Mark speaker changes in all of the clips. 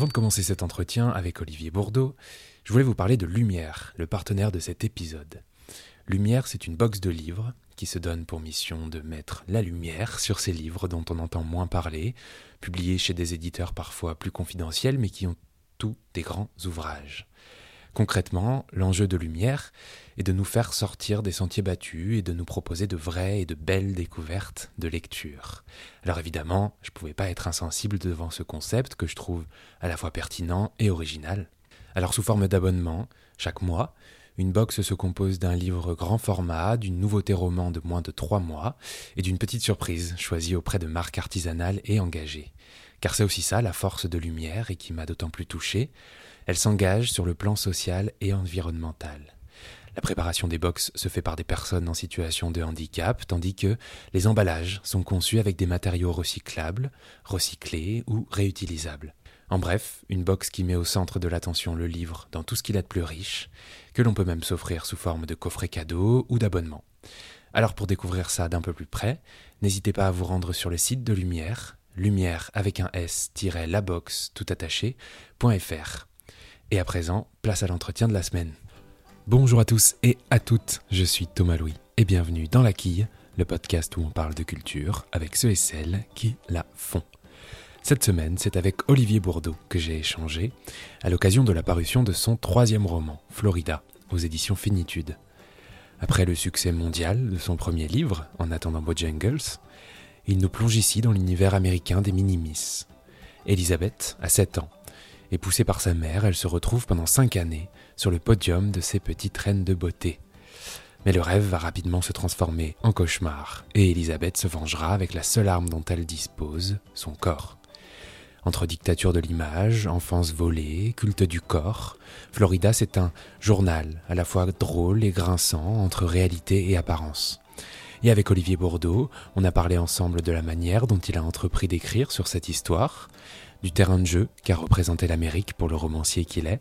Speaker 1: Avant de commencer cet entretien avec Olivier Bourdeau, je voulais vous parler de Lumière, le partenaire de cet épisode. Lumière, c'est une box de livres qui se donne pour mission de mettre la lumière sur ces livres dont on entend moins parler, publiés chez des éditeurs parfois plus confidentiels mais qui ont tous des grands ouvrages. Concrètement, l'enjeu de Lumière est de nous faire sortir des sentiers battus et de nous proposer de vraies et de belles découvertes de lecture. Alors évidemment, je ne pouvais pas être insensible devant ce concept que je trouve à la fois pertinent et original. Alors sous forme d'abonnement, chaque mois, une box se compose d'un livre grand format, d'une nouveauté roman de moins de trois mois et d'une petite surprise choisie auprès de marques artisanales et engagées. Car c'est aussi ça la force de Lumière et qui m'a d'autant plus touché, elle s'engage sur le plan social et environnemental. La préparation des box se fait par des personnes en situation de handicap, tandis que les emballages sont conçus avec des matériaux recyclables, recyclés ou réutilisables. En bref, une box qui met au centre de l'attention le livre dans tout ce qu'il a de plus riche, que l'on peut même s'offrir sous forme de coffret cadeau ou d'abonnement. Alors pour découvrir ça d'un peu plus près, n'hésitez pas à vous rendre sur le site de Lumière, lumière avec un s-labox tout attaché.fr. Et à présent, place à l'entretien de la semaine. Bonjour à tous et à toutes, je suis Thomas Louis et bienvenue dans La Quille, le podcast où on parle de culture avec ceux et celles qui la font. Cette semaine, c'est avec Olivier Bourdeau que j'ai échangé à l'occasion de la parution de son troisième roman, Florida, aux éditions Finitude. Après le succès mondial de son premier livre, En attendant Bojangles, il nous plonge ici dans l'univers américain des minimis. Elisabeth a 7 ans et poussée par sa mère, elle se retrouve pendant cinq années sur le podium de ces petites reines de beauté. Mais le rêve va rapidement se transformer en cauchemar, et Elisabeth se vengera avec la seule arme dont elle dispose, son corps. Entre dictature de l'image, enfance volée, culte du corps, Florida c'est un journal à la fois drôle et grinçant entre réalité et apparence. Et avec Olivier Bourdeau, on a parlé ensemble de la manière dont il a entrepris d'écrire sur cette histoire, du terrain de jeu qu'a représenté l'Amérique pour le romancier qu'il est,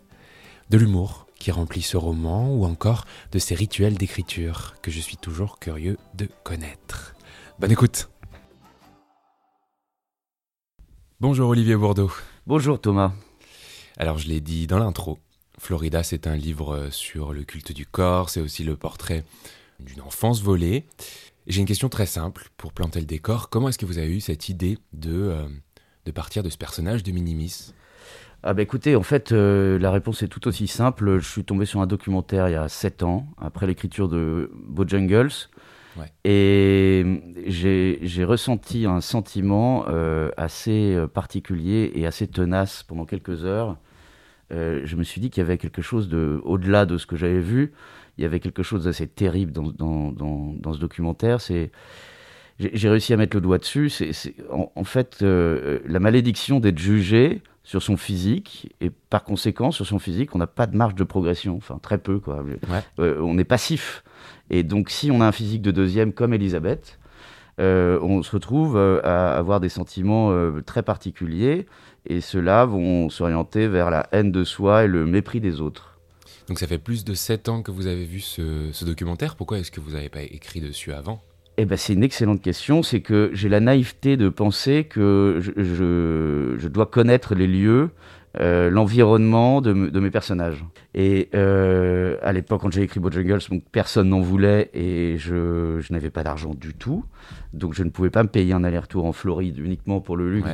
Speaker 1: de l'humour qui remplit ce roman ou encore de ses rituels d'écriture que je suis toujours curieux de connaître. Bonne écoute Bonjour Olivier Bourdeau.
Speaker 2: Bonjour Thomas.
Speaker 1: Alors je l'ai dit dans l'intro, Florida c'est un livre sur le culte du corps, c'est aussi le portrait d'une enfance volée. J'ai une question très simple pour planter le décor. Comment est-ce que vous avez eu cette idée de euh, de partir de ce personnage de Minimis
Speaker 2: ah bah écoutez, en fait, euh, la réponse est tout aussi simple. Je suis tombé sur un documentaire il y a 7 ans, après l'écriture de Bojangles. Ouais. Et j'ai ressenti un sentiment euh, assez euh, particulier et assez tenace pendant quelques heures. je me suis dit qu'il y avait quelque chose de, au-delà de ce que j'avais vu, il y avait quelque chose d'assez terrible dans, dans, dans, dans, ce documentaire. C'est j'ai réussi à mettre le doigt dessus. C'est en, fait euh, la malédiction d'être jugé sur son physique et par conséquent sur son physique, on n'a pas de marge de progression, enfin très peu quoi. Euh, on est passif et donc si on a un physique de deuxième comme Elisabeth, euh, on se retrouve à avoir des sentiments très particuliers et ceux-là vont s'orienter vers la haine de soi et le mépris des autres.
Speaker 1: Donc ça fait plus de 7 ans que vous avez vu ce, ce documentaire. Pourquoi est-ce que vous n'avez pas écrit dessus avant?
Speaker 2: Eh ben, c'est une excellente question. C'est que j'ai la naïveté de penser que je, je, dois connaître les lieux, euh, l'environnement de, de, mes personnages. Et euh, à l'époque, quand j'ai écrit Bojangles, personne n'en voulait et je, je n'avais pas d'argent du tout. Donc je ne pouvais pas me payer un aller-retour en Floride uniquement pour le luxe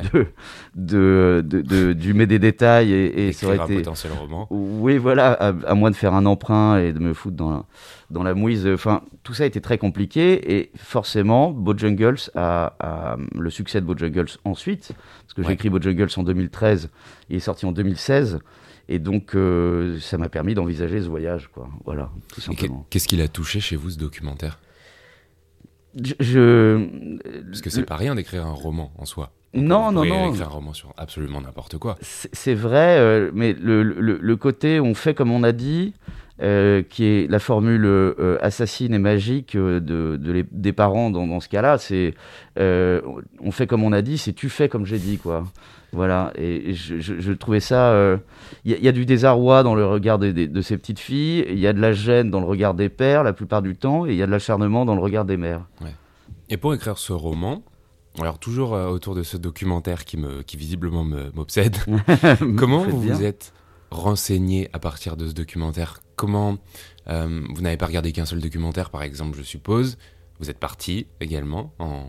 Speaker 2: de, de, de, d'humer des détails et,
Speaker 1: et ça aurait été un potentiel roman.
Speaker 2: Oui, voilà, à, moins de faire un emprunt et de me foutre dans la, dans la mouise. Enfin, tout ça été très compliqué et forcément, Bojangles a, a le succès de Bojangles ensuite, parce que j'ai écrit Bojangles en 2013, il est sorti en 2016. Et donc, euh, ça m'a permis d'envisager ce voyage, quoi. Voilà, tout simplement.
Speaker 1: Qu'est-ce qui l'a touché chez vous, ce documentaire?
Speaker 2: Je,
Speaker 1: Parce que c'est pas rien d'écrire un roman en soi.
Speaker 2: Non, non, non.
Speaker 1: écrire un roman sur absolument n'importe quoi.
Speaker 2: C'est vrai, euh, mais le, le, le, côté on fait comme on a dit, euh, qui est la formule euh, assassine et magique de, de des parents dans, dans ce cas-là, c'est on fait comme on a dit, c'est tu fais comme j'ai dit, quoi. Voilà, et je, je, trouvais ça. Il y, y, a du désarroi dans le regard de, de, de ces petites filles, il y a de la gêne dans le regard des pères la plupart du temps, et il y a de l'acharnement dans le regard des mères.
Speaker 1: Ouais. Et pour écrire ce roman, Alors toujours autour de ce documentaire qui, me, qui visiblement m'obsède, comment vous vous êtes renseigné à partir de ce documentaire? Comment vous n'avez pas regardé qu'un seul documentaire par exemple, je suppose? Vous êtes parti également en,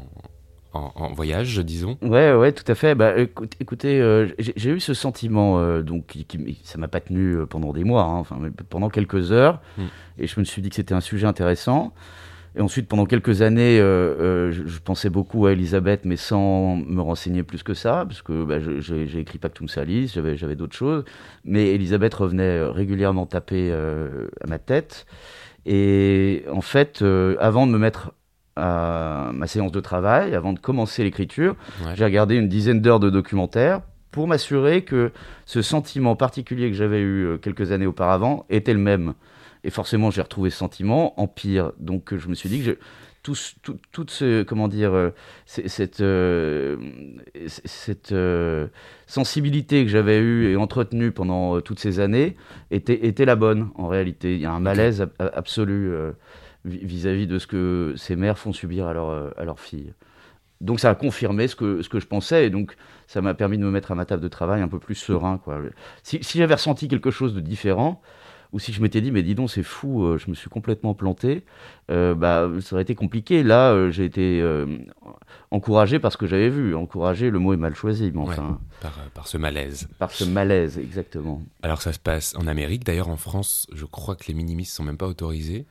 Speaker 1: en, voyage, disons?
Speaker 2: Ouais, ouais, tout à fait. Bah, écoutez, euh, j'ai eu ce sentiment, euh, donc qui, ça m'a pas tenu euh, pendant des mois, hein, enfin pendant quelques heures, hmm. et je me suis dit que c'était un sujet intéressant. Et ensuite, pendant quelques années, je, pensais beaucoup à Elisabeth, mais sans me renseigner plus que ça, parce que bah, j'ai écrit Pactum Salis, j'avais d'autres choses. Mais Elisabeth revenait régulièrement taper à ma tête. Et en fait, avant de me mettre à ma séance de travail, avant de commencer l'écriture, j'ai regardé une dizaine d'heures de documentaires pour m'assurer que ce sentiment particulier que j'avais eu euh, quelques années auparavant était le même. Et forcément, j'ai retrouvé ce sentiment en pire. Donc, je me suis dit que je, tout, toute ce, comment dire, euh, cette, euh, sensibilité que j'avais eue et entretenue pendant toutes ces années était, était la bonne en réalité. Il y a un malaise absolu vis-à-vis de ce que ces mères font subir à, leur, à leurs filles. Donc ça a confirmé ce que, ce que je pensais et donc ça m'a permis de me mettre à ma table de travail un peu plus serein. Quoi. Si, si j'avais ressenti quelque chose de différent, ou si je m'étais dit mais dis donc c'est fou, euh, je me suis complètement planté, euh, bah ça aurait été compliqué. Là euh, j'ai été encouragé par ce que j'avais vu. Encouragé, le mot est mal choisi, mais enfin.
Speaker 1: par, par, ce malaise.
Speaker 2: Par ce malaise, exactement.
Speaker 1: Alors ça se passe en Amérique. D'ailleurs en France, je crois que les minimis sont même pas autorisés.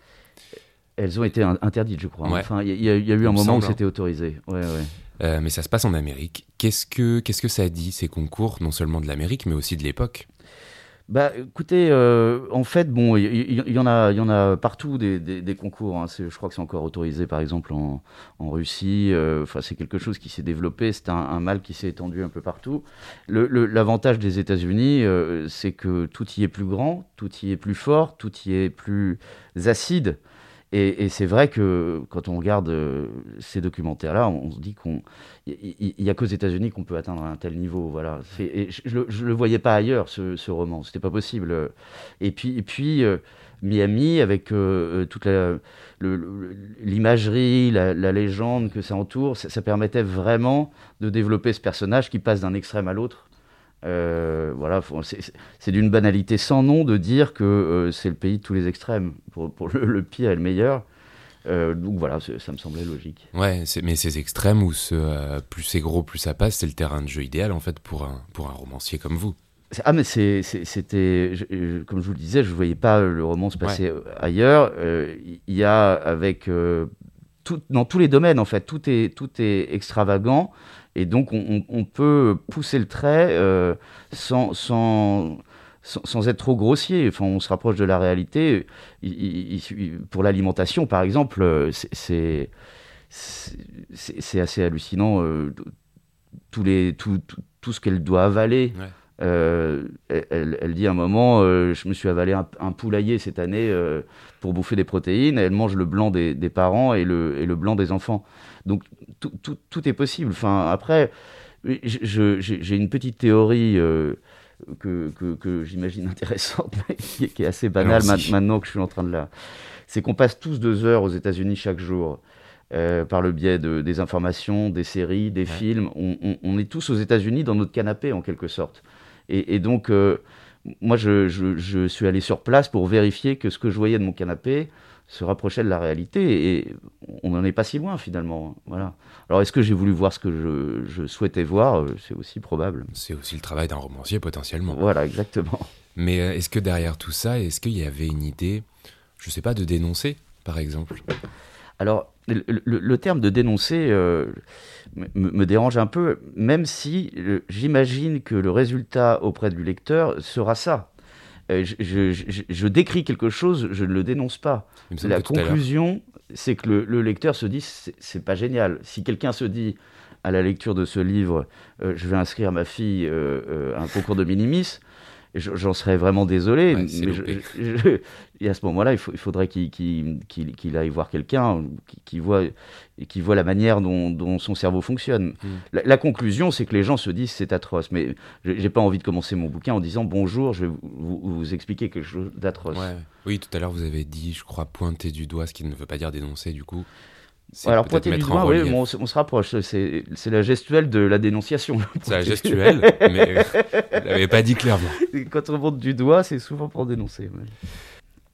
Speaker 2: Elles ont été interdites, je crois. Enfin, il y, a eu un moment où c'était autorisé. Ouais, ouais.
Speaker 1: Mais ça se passe en Amérique. Qu'est-ce que qu'est-ce que ça dit ces concours, non seulement de l'Amérique, mais aussi de l'époque?
Speaker 2: Bah, écoutez, euh, en fait, bon, il y, en a, il y en a partout des, concours. Hein. Je crois que c'est encore autorisé, par exemple, en, Russie. Euh, enfin, c'est quelque chose qui s'est développé. C'est un, mal qui s'est étendu un peu partout. L'avantage des États-Unis, c'est que tout y est plus grand, tout y est plus fort, tout y est plus acide. Et, c'est vrai que quand on regarde euh, ces documentaires-là, on, se dit qu'il n'y a qu'aux États-Unis qu'on peut atteindre un tel niveau. Voilà. Je ne le voyais pas ailleurs, ce, ce roman. C'était pas possible. Et puis, et puis euh, Miami, avec euh, toute l'imagerie, la, légende que ça entoure, ça permettait vraiment de développer ce personnage qui passe d'un extrême à l'autre euh, voilà, c'est d'une banalité sans nom de dire que euh, c'est le pays de tous les extrêmes, pour, le, pire et le meilleur. Euh, donc voilà, ça me semblait logique.
Speaker 1: Ouais, mais ces extrêmes où ce, plus c'est gros, plus ça passe, c'est le terrain de jeu idéal en fait pour un, pour un romancier comme vous.
Speaker 2: Ah mais c'était, comme je vous le disais, je ne voyais pas le roman se passer ailleurs. Il y a avec tout, dans tous les domaines en fait, tout est, tout est extravagant et donc, on, peut pousser le trait euh, sans, sans, sans, être trop grossier. Enfin, on se rapproche de la réalité. pour l'alimentation, par exemple, euh, c'est assez hallucinant. Euh, tous les, tout, tout, ce qu'elle doit avaler. elle, elle, dit à un moment, je me suis avalé un, poulailler cette année pour bouffer des protéines. Elle mange le blanc des, des parents et le, et le, blanc des enfants. Donc tout, tout, tout est possible. Enfin, après, j'ai une petite théorie euh, que, que, j'imagine intéressante, mais qui, est assez banale maintenant que je suis en train de la. C'est qu'on passe tous deux heures aux États-Unis chaque jour. Euh, par le biais de, des informations, des séries, des films. On, on, est tous aux États-Unis dans notre canapé, en quelque sorte. Et, et donc, euh, moi, je, je, je, suis allé sur place pour vérifier que ce que je voyais de mon canapé, se rapprochait de la réalité et on n'en est pas si loin finalement. Voilà. Alors est-ce que j'ai voulu voir ce que je, souhaitais voir? Euh, C'est aussi probable.
Speaker 1: C'est aussi le travail d'un romancier potentiellement.
Speaker 2: Voilà, exactement.
Speaker 1: Mais euh, est-ce que derrière tout ça, est-ce qu'il y avait une idée, je ne sais pas, de dénoncer par exemple?
Speaker 2: Alors le, terme de dénoncer euh, me, dérange un peu, même si j'imagine que le résultat auprès du lecteur sera ça. Euh, je, décris quelque chose, je ne le dénonce pas. La conclusion, c'est que le, lecteur se dit c'est pas génial. Si quelqu'un se dit à la lecture de ce livre, euh, je vais inscrire ma fille euh, à un concours de minimis, j'en serais vraiment désolé. mais et à ce moment-là, il, il, faudrait qu'il aille voir quelqu'un qui, voit, qui voit la manière dont, son cerveau fonctionne. Hmm. La, conclusion, c'est que les gens se disent c'est atroce. Mais j'ai pas envie de commencer mon bouquin en disant bonjour, je vais vous, expliquer quelque chose d'atroce.
Speaker 1: Oui, tout à l'heure, vous avez dit, je crois, pointer du doigt, ce qui ne veut pas dire dénoncer, du coup.
Speaker 2: Alors, pointer du doigt, oui, on, se rapproche. C'est la gestuelle de la dénonciation.
Speaker 1: C'est la gestuelle, mais vous l'avez pas dit clairement.
Speaker 2: Quand on monte du doigt, c'est souvent pour dénoncer.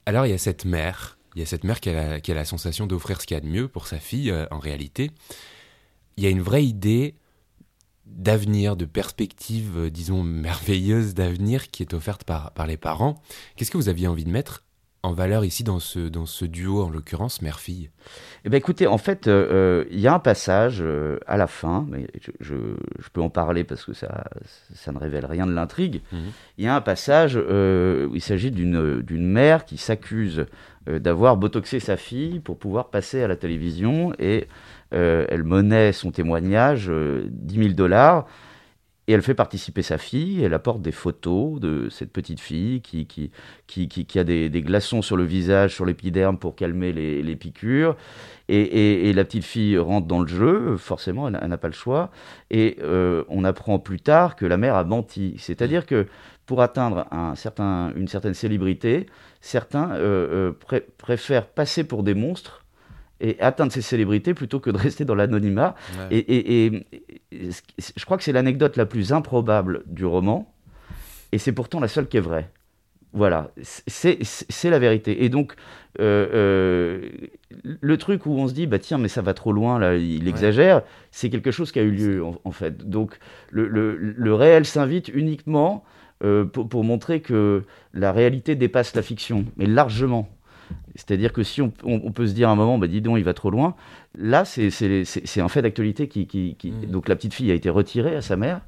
Speaker 1: Alors, il y a cette mère, il y a cette mère qui a qui a la sensation d'offrir ce qu'il y a de mieux pour sa fille, euh, en réalité. Il y a une vraie idée d'avenir, de perspective, euh, disons, merveilleuse d'avenir qui est offerte par, par les parents. Qu'est-ce que vous aviez envie de mettre en valeur ici dans ce, dans ce duo, en l'occurrence, mère-fille
Speaker 2: Eh bien écoutez, en fait, euh, euh, il y a un passage à la fin, mais je, je, peux en parler parce que ça, ça ne révèle rien de l'intrigue. Mhm. Il y a un passage où il s'agit d'une mère qui s'accuse d'avoir botoxé sa fille pour pouvoir passer à la télévision et euh, elle monnaie son témoignage 10 euh, 000 dollars et elle fait participer sa fille, elle apporte des photos de cette petite fille qui, a des, glaçons sur le visage, sur l'épiderme pour calmer les, piqûres. Et, la petite fille rentre dans le jeu, forcément, elle, n'a pas le choix. Et euh, on apprend plus tard que la mère a menti. C'est-à-dire que pour atteindre une certaine célébrité, certains préfèrent passer pour des monstres et atteindre ces célébrités plutôt que de rester dans l'anonymat. Et, je crois que c'est l'anecdote la plus improbable du roman, et c'est pourtant la seule qui est vraie. Voilà, c'est la vérité. Et donc, euh, euh, le truc où on se dit, bah tiens, mais ça va trop loin, là, il exagère, c'est quelque chose qui a eu lieu, en, fait. Donc, le, le, réel s'invite uniquement euh, pour, pour, montrer que la réalité dépasse la fiction, mais largement. C'est-à-dire que si on, peut se dire à un moment, bah, dis donc, il va trop loin, là, c'est un fait d'actualité qui, mmh. Donc la petite fille a été retirée à sa mère.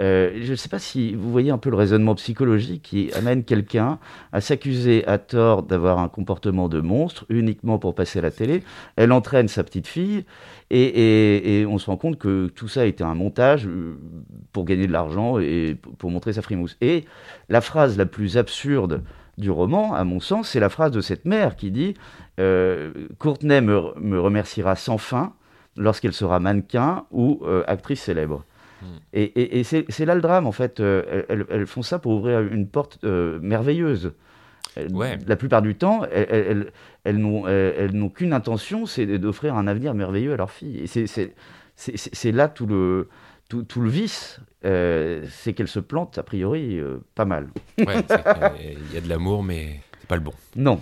Speaker 2: Euh, je ne sais pas si vous voyez un peu le raisonnement psychologique qui amène quelqu'un à s'accuser à tort d'avoir un comportement de monstre uniquement pour passer à la télé. Elle entraîne sa petite fille et, on se rend compte que tout ça a été un montage euh, pour gagner de l'argent et pour montrer sa frimousse. Et la phrase la plus absurde du roman, à mon sens, c'est la phrase de cette mère qui dit euh, Courtenay me, remerciera sans fin lorsqu'elle sera mannequin ou euh, actrice célèbre. Hmm. Et, c'est là le drame, en fait. Euh, elles, font ça pour ouvrir une porte merveilleuse. La plupart du temps, elles, elles n'ont qu'une intention, c'est d'offrir un avenir merveilleux à leur fille. Et c'est là tout le, tout, le vice, euh, c'est qu'elle se plante, a priori, euh, pas mal.
Speaker 1: ouais, il y a de l'amour, mais c'est pas le bon.
Speaker 2: Non.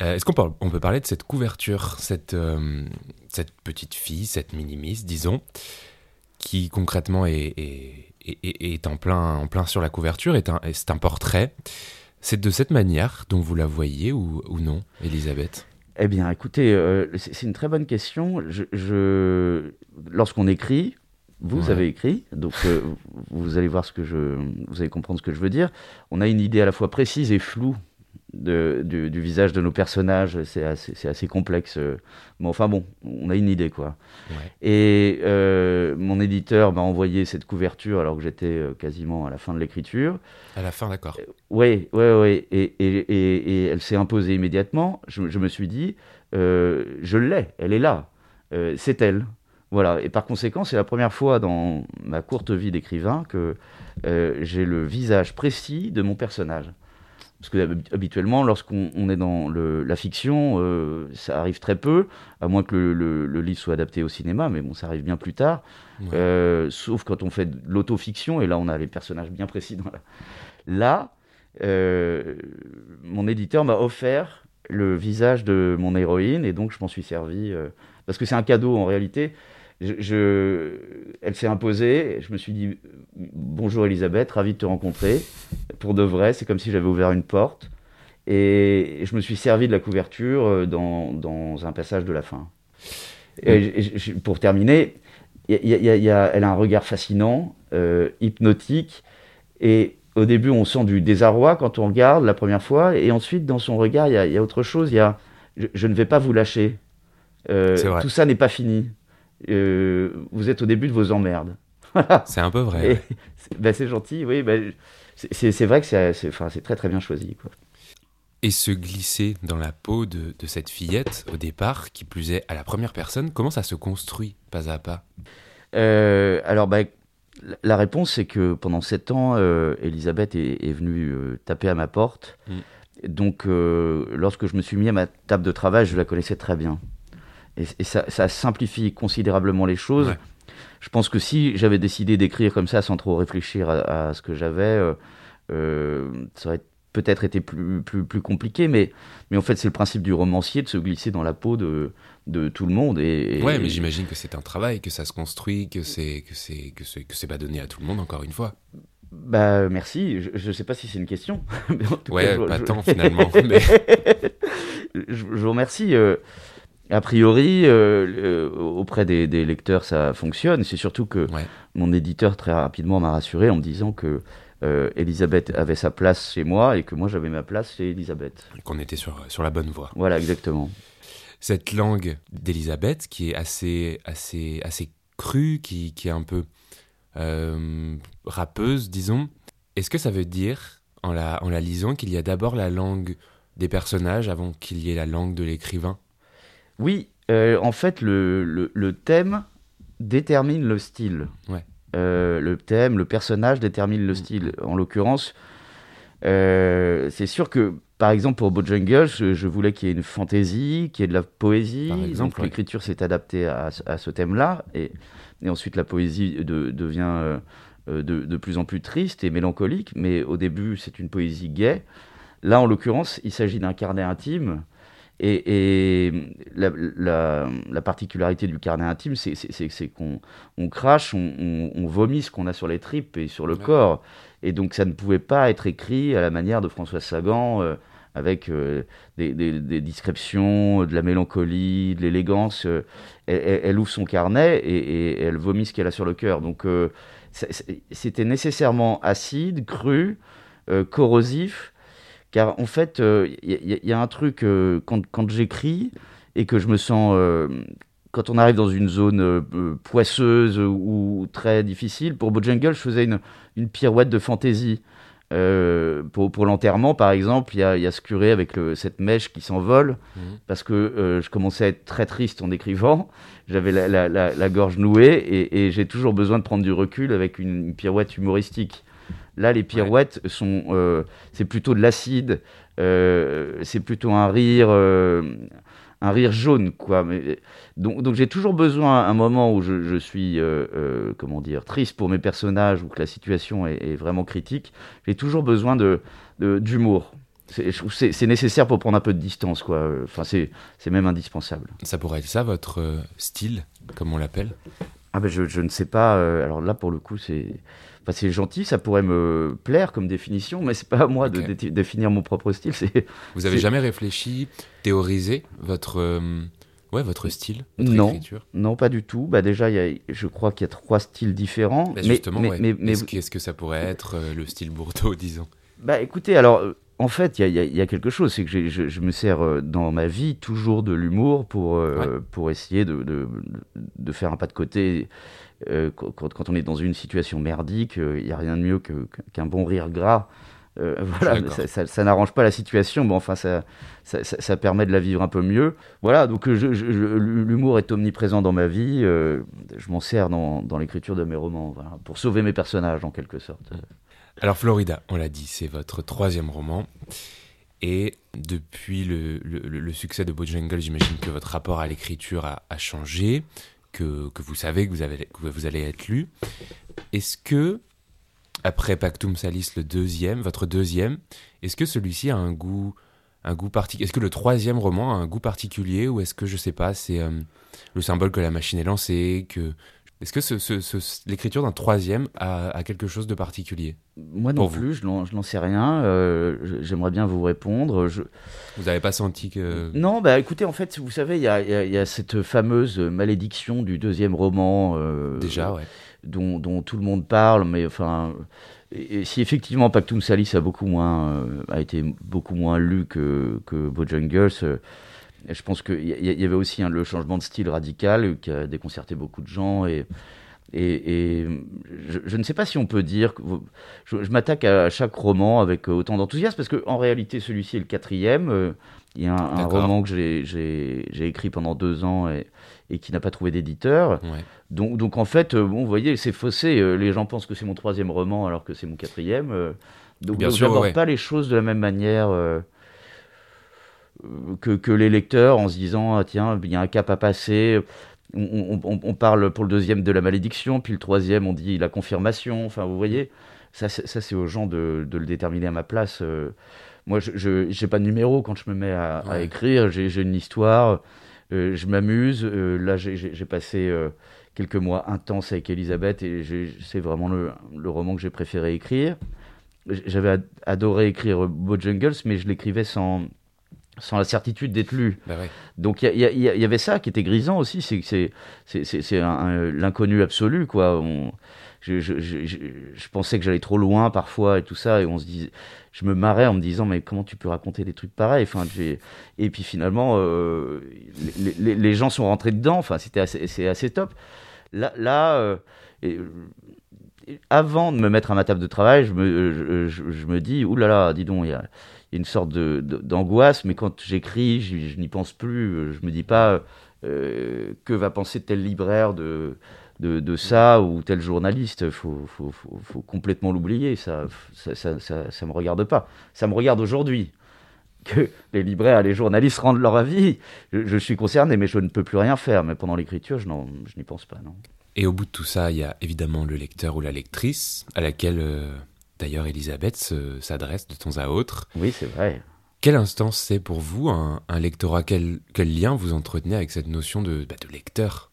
Speaker 1: Euh, est-ce qu'on peut, on peut parler de cette couverture, cette, cette petite fille, cette minimise, disons, qui concrètement est, est, est, en, plein, en plein sur la couverture, c'est un, un portrait. C'est de cette manière dont vous la voyez ou, ou non, Elisabeth?
Speaker 2: Eh bien, écoutez, c'est une très bonne question. Je, je... Lorsqu'on écrit, vous avez écrit, donc euh, vous allez voir ce que je, vous allez comprendre ce que je veux dire. On a une idée à la fois précise et floue de, du, visage de nos personnages. C'est assez, assez, complexe, euh, mais enfin bon, on a une idée quoi. Et euh, mon éditeur m'a envoyé cette couverture alors que j'étais quasiment à la fin de l'écriture.
Speaker 1: À la fin, d'accord.
Speaker 2: oui, oui, oui. Et, et, et, elle s'est imposée immédiatement. Je, je, me suis dit, je l'ai, elle est là, c'est elle. Voilà, et par conséquent, c'est la première fois dans ma courte vie d'écrivain que euh, j'ai le visage précis de mon personnage. Parce que habituellement, lorsqu'on est dans la fiction, euh, ça arrive très peu, à moins que le, livre soit adapté au cinéma, mais bon, ça arrive bien plus tard. Euh, sauf quand on fait de l'autofiction, et là, on a les personnages bien précis. Là, mon éditeur m'a offert le visage de mon héroïne, et donc je m'en suis servi, parce que c'est un cadeau en réalité je, elle s'est imposée. Je me suis dit bonjour Elisabeth, ravi de te rencontrer. Pour de vrai, c'est comme si j'avais ouvert une porte. Et je me suis servi de la couverture euh, dans, dans un passage de la fin. Et, pour terminer, y a, elle a un regard fascinant, euh, hypnotique. Et au début, on sent du désarroi quand on regarde la première fois. Et ensuite, dans son regard, il y a, autre chose. Il y a je, ne vais pas vous lâcher. Euh, tout ça n'est pas fini. Euh, vous êtes au début de vos emmerdes.
Speaker 1: C'est un peu vrai.
Speaker 2: Ben, c'est gentil, oui. Ben, c'est vrai que c'est très très bien choisi. Quoi.
Speaker 1: Et se glisser dans la peau de, cette fillette au départ, qui plus est à la première personne, comment ça se construit pas à pas?
Speaker 2: Euh, Alors, ben, la réponse, c'est que pendant sept ans, euh, Elisabeth est, venue taper à ma porte. Mm. Donc, lorsque je me suis mis à ma table de travail, je la connaissais très bien. Et, ça, simplifie considérablement les choses. Je pense que si j'avais décidé d'écrire comme ça sans trop réfléchir à, ce que j'avais, ça aurait peut-être été plus, plus, plus compliqué, mais, mais en fait, c'est le principe du romancier de se glisser dans la peau de, de tout le monde. Et,
Speaker 1: ouais, mais j'imagine que c'est un travail, que ça se construit, que c'est que c'est que c'est que c'est pas donné à tout le monde encore une fois.
Speaker 2: Bah merci. Je, ne sais pas si c'est une question.
Speaker 1: ouais, pas tant finalement.
Speaker 2: je, vous remercie. Euh, a priori, euh, euh, auprès des, des, lecteurs, ça fonctionne. C'est surtout que mon éditeur très rapidement m'a rassuré en me disant que Elisabeth avait sa place chez moi et que moi j'avais ma place chez Elisabeth.
Speaker 1: Qu'on était sur, sur la bonne voie.
Speaker 2: Voilà, exactement
Speaker 1: cette langue d'Elisabeth qui est assez, assez, assez crue, qui, qui est un peu euh, rappeuse, disons. Est-ce que ça veut dire, en la, en la lisant, qu'il y a d'abord la langue des personnages avant qu'il y ait la langue de l'écrivain?
Speaker 2: Oui, euh, en fait, le, le, thème détermine le style.
Speaker 1: Ouais.
Speaker 2: Euh, le thème, le personnage détermine le mm. style. En l'occurrence, c'est sûr que par exemple, pour Bojangles, je, je voulais qu'il y ait une fantaisie, qu'il y ait de la poésie. donc l'écriture s'est adaptée à, ce thème-là. Et, ensuite, la poésie devient euh, euh, de, plus en plus triste et mélancolique. Mais au début, c'est une poésie gaie. Là, en l'occurrence, il s'agit d'un carnet intime. Et, la, particularité du carnet intime, c'est qu'on on crache, on, vomit ce qu'on a sur les tripes et sur le corps. Et donc ça ne pouvait pas être écrit à la manière de François Sagan, euh, avec euh, des, descriptions, de la mélancolie, de l'élégance. Euh, elle, ouvre son carnet et, elle vomit ce qu'elle a sur le cœur. Donc c'était nécessairement acide, cru, corrosif, car en fait, il y, a un truc, quand, quand j'écris et que je me sens quand on arrive dans une zone euh, poisseuse ou très difficile, pour Bojangles, je faisais une, une pirouette de fantaisie. Euh, pour, pour l'enterrement, par exemple, il y a, y a, ce curé avec cette mèche qui s'envole, mhm. parce que euh, je commençais à être très triste en écrivant, j'avais la, la, la, gorge nouée, et, et j'ai toujours besoin de prendre du recul avec une, pirouette humoristique. Là, les pirouettes sont, c'est plutôt de l'acide, c'est plutôt un rire, un rire jaune, quoi. Mais, donc, donc j'ai toujours besoin, un moment où je, suis, euh, euh, comment dire, triste pour mes personnages ou que la situation est, vraiment critique, j'ai toujours besoin de d'humour. C'est nécessaire pour prendre un peu de distance, quoi. Enfin, c'est même indispensable.
Speaker 1: Ça pourrait être ça, votre euh, style, comme on l'appelle?
Speaker 2: Ah ben, je, je, ne sais pas. alors là, pour le coup, c'est c'est gentil, ça pourrait me plaire comme définition, mais c'est pas à moi de définir mon propre style.
Speaker 1: Vous avez jamais réfléchi, théorisé votre, euh, ouais, votre style, votre
Speaker 2: non,
Speaker 1: écriture?
Speaker 2: Non, pas du tout. Bah déjà, y a, je crois qu'il y a trois styles différents.
Speaker 1: Bah, justement, mais, mais, est-ce, que ça pourrait être euh, le style Bourdeau, disons?
Speaker 2: Bah écoutez, alors euh, en fait, il y, y, a quelque chose, c'est que je, je, me sers dans ma vie toujours de l'humour pour, pour essayer de, de, de, faire un pas de côté euh, quand, on est dans une situation merdique, il euh, n'y a rien de mieux qu'un bon rire gras. Euh, voilà, ça, n'arrange pas la situation, mais enfin, ça, ça, permet de la vivre un peu mieux. Voilà, donc l'humour est omniprésent dans ma vie. je m'en sers dans, l'écriture de mes romans, pour sauver mes personnages en quelque sorte.
Speaker 1: Alors, Florida, on l'a dit, c'est votre troisième roman. Et depuis le, succès de Bojangles, j'imagine que votre rapport à l'écriture a, changé que, vous savez que vous, allez être lu. Est-ce que, après Pactum Salis, le deuxième, votre deuxième, est-ce que celui-ci a un goût, un goût particulier Est-ce que le troisième roman a un goût particulier ou est-ce que, je sais pas, c'est euh, le symbole que la machine est lancée, que est-ce que ce, l'écriture d'un troisième a, quelque chose de particulier?
Speaker 2: Moi non plus, je n'en sais rien. Euh, j'aimerais bien vous répondre. Je...
Speaker 1: Vous n'avez pas senti que...
Speaker 2: Non, bah écoutez, en fait, vous savez, il y a, cette fameuse malédiction du deuxième roman. Euh,
Speaker 1: Déjà, ouais.
Speaker 2: Dont, dont, tout le monde parle, mais enfin... Et, si effectivement Pactum Salis a, beaucoup moins, euh, a été beaucoup moins lu que, que Bojangles je pense qu'il y, avait aussi le changement de style radical qui a déconcerté beaucoup de gens. Et, et, je, ne sais pas si on peut dire que je, m'attaque à chaque roman avec autant d'enthousiasme parce qu'en réalité, celui-ci est le quatrième. Euh, il y a un, roman que j'ai écrit pendant deux ans et, et qui n'a pas trouvé d'éditeur. Donc, donc en fait, euh, bon, vous voyez, c'est faussé. Euh, les gens pensent que c'est mon troisième roman alors que c'est mon quatrième. Donc, je n'aborde pas les choses de la même manière. Que, que, les lecteurs en se disant ah, tiens, il y a un cap à passer. On, parle pour le deuxième de la malédiction, puis le troisième, on dit la confirmation. Enfin, vous voyez, ça, c'est aux gens de, de, le déterminer à ma place. moi, je n'ai pas de numéro quand je me mets à, à écrire. J'ai une histoire, je m'amuse. là, j'ai passé quelques mois intenses avec Elisabeth et c'est vraiment le, le, roman que j'ai préféré écrire. J'avais adoré écrire Bojangles, mais je l'écrivais sans, sans la certitude d'être lu.
Speaker 1: Bah
Speaker 2: Donc il y, y, avait ça qui était grisant aussi, c'est c'est l'inconnu absolu quoi. On, je, je, je, je, pensais que j'allais trop loin parfois et tout ça, et on se disait, je me marrais en me disant mais comment tu peux raconter des trucs pareils? Enfin, Et puis finalement, euh, les, les, gens sont rentrés dedans, enfin c'était assez, assez top. Là, là euh, avant de me mettre à ma table de travail, je me, je, me dis, oulala, dis donc, il y a, une sorte d'angoisse, mais quand j'écris, je, n'y pense plus, je me dis pas euh, que va penser tel libraire de, de, ça ou tel journaliste. Il faut, faut, faut, complètement l'oublier, ça ça, ça, ça, me regarde pas. Ça me regarde aujourd'hui. Que les libraires et les journalistes rendent leur avis. Je, je suis concerné, mais je ne peux plus rien faire. Mais pendant l'écriture, je n'y pense pas, non.
Speaker 1: Et au bout de tout ça, il y a évidemment le lecteur ou la lectrice, à laquelle euh, d'ailleurs Elisabeth s'adresse de temps à autre.
Speaker 2: Oui, c'est vrai.
Speaker 1: Quelle instance c'est pour vous un, lectorat? Quel, quel, lien vous entretenez avec cette notion de, bah, de lecteur?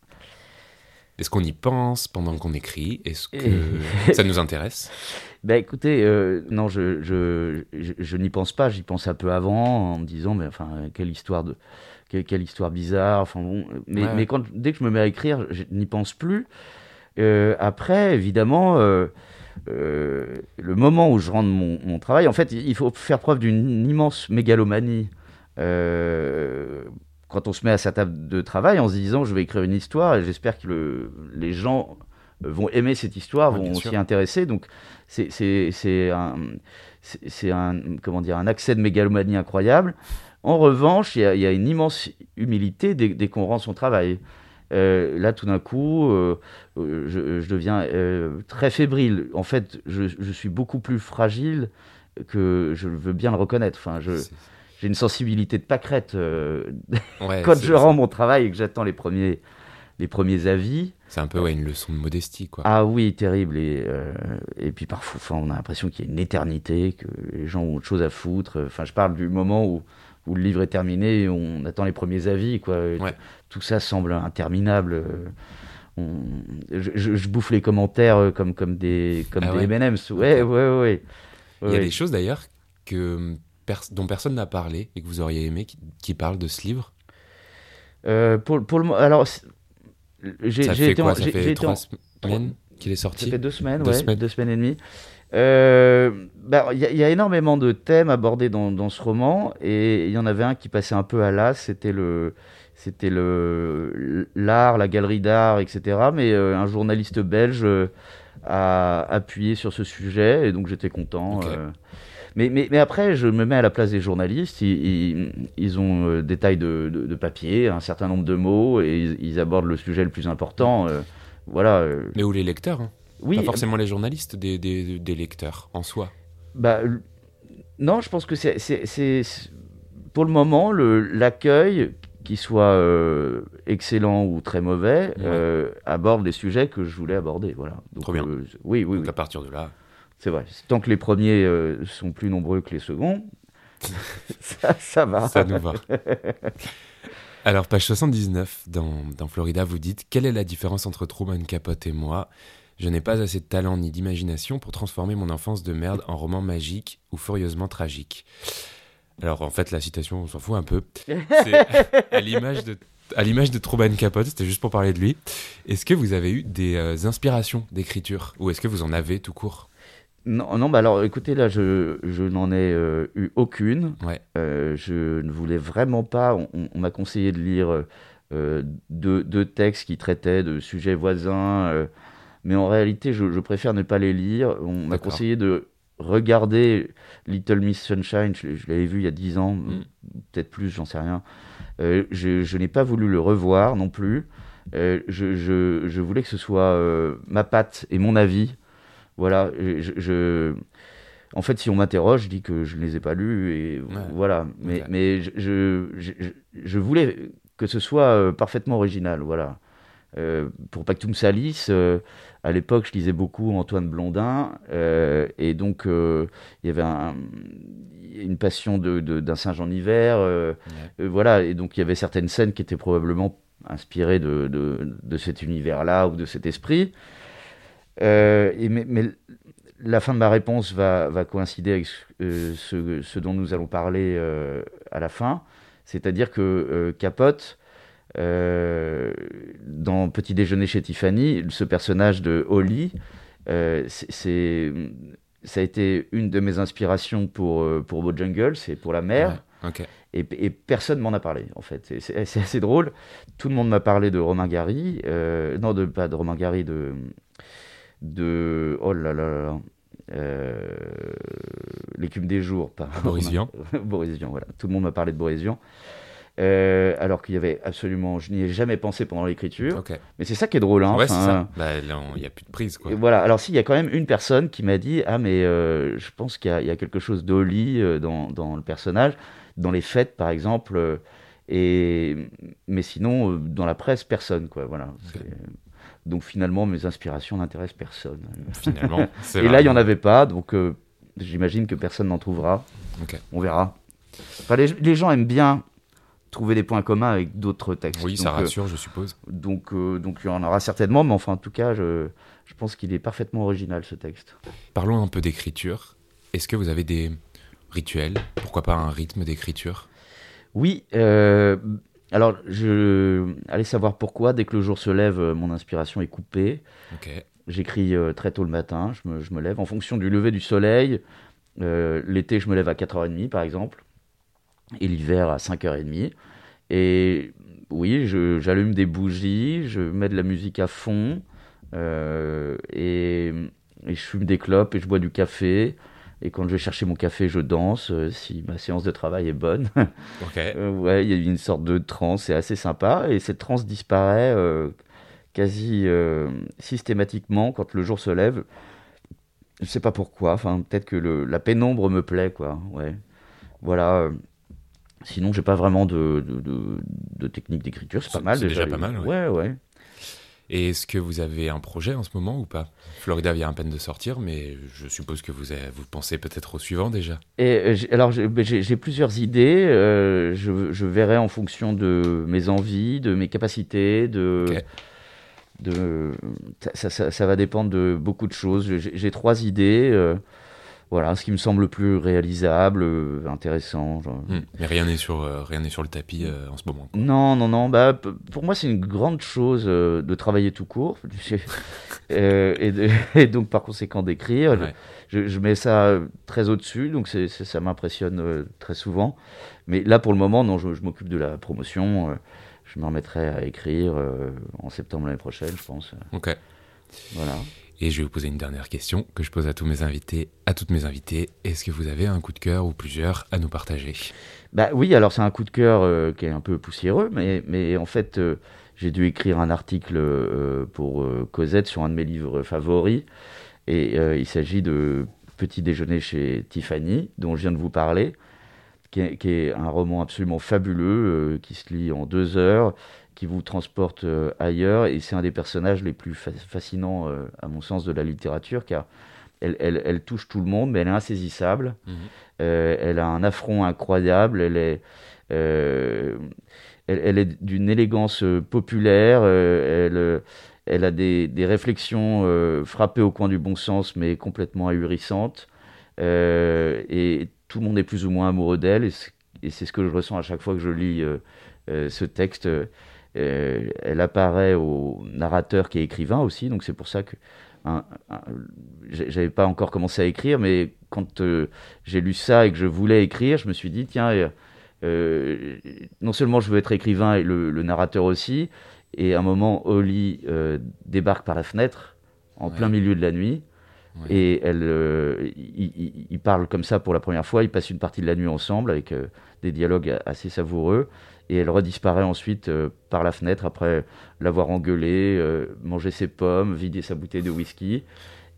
Speaker 1: Est-ce qu'on y pense pendant qu'on écrit? Est-ce que ça nous intéresse?
Speaker 2: Ben écoutez, euh, non, je, je, je, n'y pense pas. J'y pense un peu avant en me disant, mais enfin, quelle histoire de, quelle, histoire bizarre. Enfin bon, mais, mais quand, dès que je me mets à écrire, je n'y pense plus. Euh, après, évidemment, euh, euh, le moment où je rends mon, mon, travail, en fait, il faut faire preuve d'une immense mégalomanie. quand on se met à sa table de travail en se disant je vais écrire une histoire et j'espère que le, les gens vont aimer cette histoire, vont s'y intéresser. Donc c'est un, un, comment dire, un accès de mégalomanie incroyable. En revanche, il y, a une immense humilité dès, qu'on rend son travail. Euh, là, tout d'un coup, euh, euh, je, deviens très fébrile. En fait, je, suis beaucoup plus fragile que je veux bien le reconnaître. Enfin, j'ai une sensibilité de pâquerette quand je rends mon travail et que j'attends les premiers, les premiers avis.
Speaker 1: C'est un peu ouais, une leçon de modestie, quoi.
Speaker 2: Ah oui, terrible. Et, et puis parfois, on a l'impression qu'il y a une éternité, que les gens ont autre chose à foutre. Enfin, je parle du moment où où le livre est terminé, on attend les premiers avis, quoi. Tout ça semble interminable. je, bouffe les commentaires euh, comme, comme des, comme ah des M&M's. Ouais, ouais, ouais,
Speaker 1: Il y a des choses d'ailleurs que, dont personne n'a parlé et que vous auriez aimé qui, qui parlent de ce livre?
Speaker 2: Euh, pour, pour le alors
Speaker 1: j'ai été ça fait trois semaines qu'il est sorti?
Speaker 2: Ça fait deux semaines deux ouais semaines. deux semaines et demie euh, bah, il y, a énormément de thèmes abordés dans, dans ce roman et il y en avait un qui passait un peu à l'as, c'était le c'était le l'art, la galerie d'art, etc. Mais euh, un journaliste belge euh, a appuyé sur ce sujet et donc j'étais content. Mais, mais, mais, après, je me mets à la place des journalistes. Ils, ils, ont des tailles de, de, papier, un certain nombre de mots, et ils, abordent le sujet le plus important. voilà.
Speaker 1: Mais où les lecteurs hein oui, pas forcément les journalistes, des, des, des lecteurs en soi.
Speaker 2: Bah, non, je pense que c'est pour le moment l'accueil, qu'il soit euh, excellent ou très mauvais, euh, aborde des sujets que je voulais aborder. Voilà.
Speaker 1: Donc, Trop bien.
Speaker 2: Euh, oui, oui,
Speaker 1: Donc à partir de là.
Speaker 2: C'est vrai. Tant que les premiers sont plus nombreux que les seconds, ça, ça, va.
Speaker 1: Ça nous va. Alors, page 79, dans, dans Florida, vous dites Quelle est la différence entre Truman Capote et moi? Je n'ai pas assez de talent ni d'imagination pour transformer mon enfance de merde en roman magique ou furieusement tragique. Alors en fait, la citation, on s'en fout un peu. C'est à l'image de à l'image de Truman Capote, c'était juste pour parler de lui. Est-ce que vous avez eu des euh, inspirations d'écriture ou est-ce que vous en avez tout court?
Speaker 2: Non, non, bah alors écoutez, là, je, je n'en ai euh, eu aucune.
Speaker 1: Ouais.
Speaker 2: Euh, je ne voulais vraiment pas. On, m'a conseillé de lire deux, deux, textes qui traitaient de sujets voisins mais en réalité, je, préfère ne pas les lire. On m'a conseillé de regarder Little Miss Sunshine, je, l'avais vu il y a 10 ans, mm. peut-être plus, j'en sais rien. Euh, je, n'ai pas voulu le revoir non plus. Euh, je, voulais que ce soit euh, ma patte et mon avis. Voilà, je, en fait, si on m'interroge, je dis que je ne les ai pas lus et voilà. Mais, mais je, je, voulais que ce soit parfaitement original, voilà. Pour pas que tout me salisse, à l'époque, je lisais beaucoup Antoine Blondin, et donc il y avait une passion d'un de, singe en hiver, voilà, et donc il y avait certaines scènes qui étaient probablement inspirées de, de cet univers-là ou de cet esprit. et mais, la fin de ma réponse va, coïncider avec euh, ce, dont nous allons parler euh, à la fin. C'est-à-dire que euh, Capote, dans Petit déjeuner chez Tiffany, ce personnage de Holly, c'est, ça a été une de mes inspirations pour, pour Bojangles, c'est pour la mer. Et, personne m'en a parlé, en fait. C'est, assez drôle. Tout le monde m'a parlé de Romain Gary. non, de, pas de Romain Gary, de de oh là là là, euh, l'écume des jours. Par
Speaker 1: Boris Vian.
Speaker 2: Boris Vian, voilà. Tout le monde m'a parlé de Boris Vian. Euh, alors qu'il y avait absolument, je n'y ai jamais pensé pendant l'écriture. Mais c'est ça qui est drôle. Hein,
Speaker 1: ouais, c'est ça. Bah, il n'y a plus de prise. Quoi.
Speaker 2: voilà. Alors, s'il y a quand même une personne qui m'a dit Ah, mais euh, je pense qu'il y, a quelque chose d'Oli dans, dans, le personnage, dans les fêtes, par exemple. et... Mais sinon, dans la presse, personne. Quoi. Voilà. Donc finalement, mes inspirations n'intéressent personne.
Speaker 1: Finalement,
Speaker 2: Et là, il n'y en avait pas, donc euh, j'imagine que personne n'en trouvera. On verra. Enfin, les, gens aiment bien trouver des points communs avec d'autres textes.
Speaker 1: Oui, ça euh, rassure, je suppose.
Speaker 2: Donc, euh, donc il y en aura certainement, mais enfin, en tout cas, je, je pense qu'il est parfaitement original, ce texte.
Speaker 1: Parlons un peu d'écriture. Est-ce que vous avez des rituels? Pourquoi pas un rythme d'écriture?
Speaker 2: Oui, alors, je allez savoir pourquoi. Dès que le jour se lève, euh, mon inspiration est coupée. J'écris euh, très tôt le matin, je me, lève en fonction du lever du soleil. Euh, l'été, je me lève à 4h30 par exemple, et l'hiver à 5h30. Et oui, j'allume des bougies, je mets de la musique à fond, et, et, je fume des clopes et je bois du café. Et quand je vais chercher mon café, je danse, euh, si ma séance de travail est bonne. Euh, ouais, il y a une sorte de transe, c'est assez sympa. Et cette transe disparaît euh, quasi systématiquement quand le jour se lève. Je ne sais pas pourquoi. Enfin, peut-être que le, la pénombre me plaît, quoi. Ouais. Voilà. Sinon, j'ai pas vraiment de, de, de, technique d'écriture. C'est pas mal.
Speaker 1: C'est déjà, pas mal.
Speaker 2: Ouais, ouais.
Speaker 1: Et est-ce que vous avez un projet en ce moment ou pas? Florida vient à peine de sortir, mais je suppose que vous, vous pensez peut-être au suivant déjà.
Speaker 2: Et euh, alors ben, j'ai plusieurs idées. Euh, je, verrai en fonction de mes envies, de mes capacités, de. de ça, va dépendre de beaucoup de choses. J'ai trois idées. Euh, voilà, ce qui me semble le plus réalisable, euh, intéressant.
Speaker 1: Hmm. Mais rien n'est sur, euh, rien n'est sur le tapis euh, en ce moment.
Speaker 2: Non, non, non. Bah, pour moi, c'est une grande chose de travailler tout court. et, donc, par conséquent, d'écrire. Je, mets ça très au-dessus, donc ça m'impressionne très souvent. Mais là, pour le moment, non, je, m'occupe de la promotion. je me remettrai à écrire en septembre l'année prochaine, je pense.
Speaker 1: Ok.
Speaker 2: Voilà.
Speaker 1: Et je vais vous poser une dernière question que je pose à tous mes invités, à toutes mes invitées. Est-ce que vous avez un coup de cœur ou plusieurs à nous partager?
Speaker 2: Bah oui, alors c'est un coup de cœur euh, qui est un peu poussiéreux, mais, mais en fait, euh, j'ai dû écrire un article euh, pour Cosette sur un de mes livres favoris. Et il s'agit de Petit déjeuner chez Tiffany, dont je viens de vous parler, qui est, qui est un roman absolument fabuleux, qui se lit en deux heures qui vous transporte euh, ailleurs. Et c'est un des personnages les plus fascinants, euh, à mon sens, de la littérature, car elle, elle, touche tout le monde, mais elle est insaisissable. Mhm. Euh, elle a un affront incroyable. Elle est, elle, est d'une élégance populaire. elle, elle a des, des réflexions frappées au coin du bon sens, mais complètement ahurissantes. et tout le monde est plus ou moins amoureux d'elle. Et c'est ce que je ressens à chaque fois que je lis ce texte. Euh, elle apparaît au narrateur qui est écrivain aussi, donc c'est pour ça que j'avais pas encore commencé à écrire, mais quand euh, j'ai lu ça et que je voulais écrire, je me suis dit tiens, euh, non seulement je veux être écrivain et le, narrateur aussi, et à un moment Holly débarque par la fenêtre en plein milieu de la nuit. Et elle, il, parle comme ça pour la première fois. Ils passent une partie de la nuit ensemble avec des dialogues assez savoureux et elle redisparaît ensuite euh, par la fenêtre après l'avoir engueulé, euh, mangé ses pommes, vidé sa bouteille de whisky.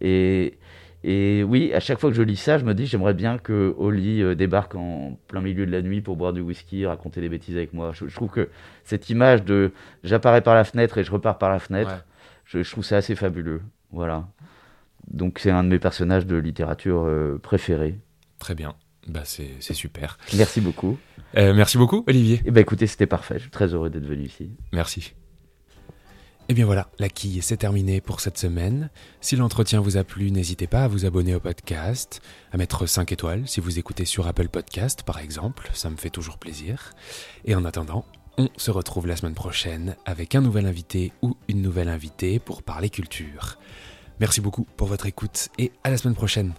Speaker 2: Et, Et oui, à chaque fois que je lis ça, je me dis j'aimerais bien que Oli euh, débarque en plein milieu de la nuit pour boire du whisky, raconter des bêtises avec moi. Je, trouve que cette image de j'apparais par la fenêtre et je repars par la fenêtre, je, trouve ça assez fabuleux. Voilà. Donc c'est un de mes personnages de littérature euh, préférés.
Speaker 1: Très bien. Bah c'est super.
Speaker 2: Merci beaucoup.
Speaker 1: Euh, merci beaucoup, Olivier.
Speaker 2: Eh ben écoutez, c'était parfait. Je suis très heureux d'être venu ici.
Speaker 1: Merci. Et eh bien voilà, la quille, c'est terminé pour cette semaine. Si l'entretien vous a plu, n'hésitez pas à vous abonner au podcast, à mettre 5 étoiles si vous écoutez sur Apple Podcast par exemple, ça me fait toujours plaisir. Et en attendant, on se retrouve la semaine prochaine avec un nouvel invité ou une nouvelle invitée pour parler culture. Merci beaucoup pour votre écoute et à la semaine prochaine.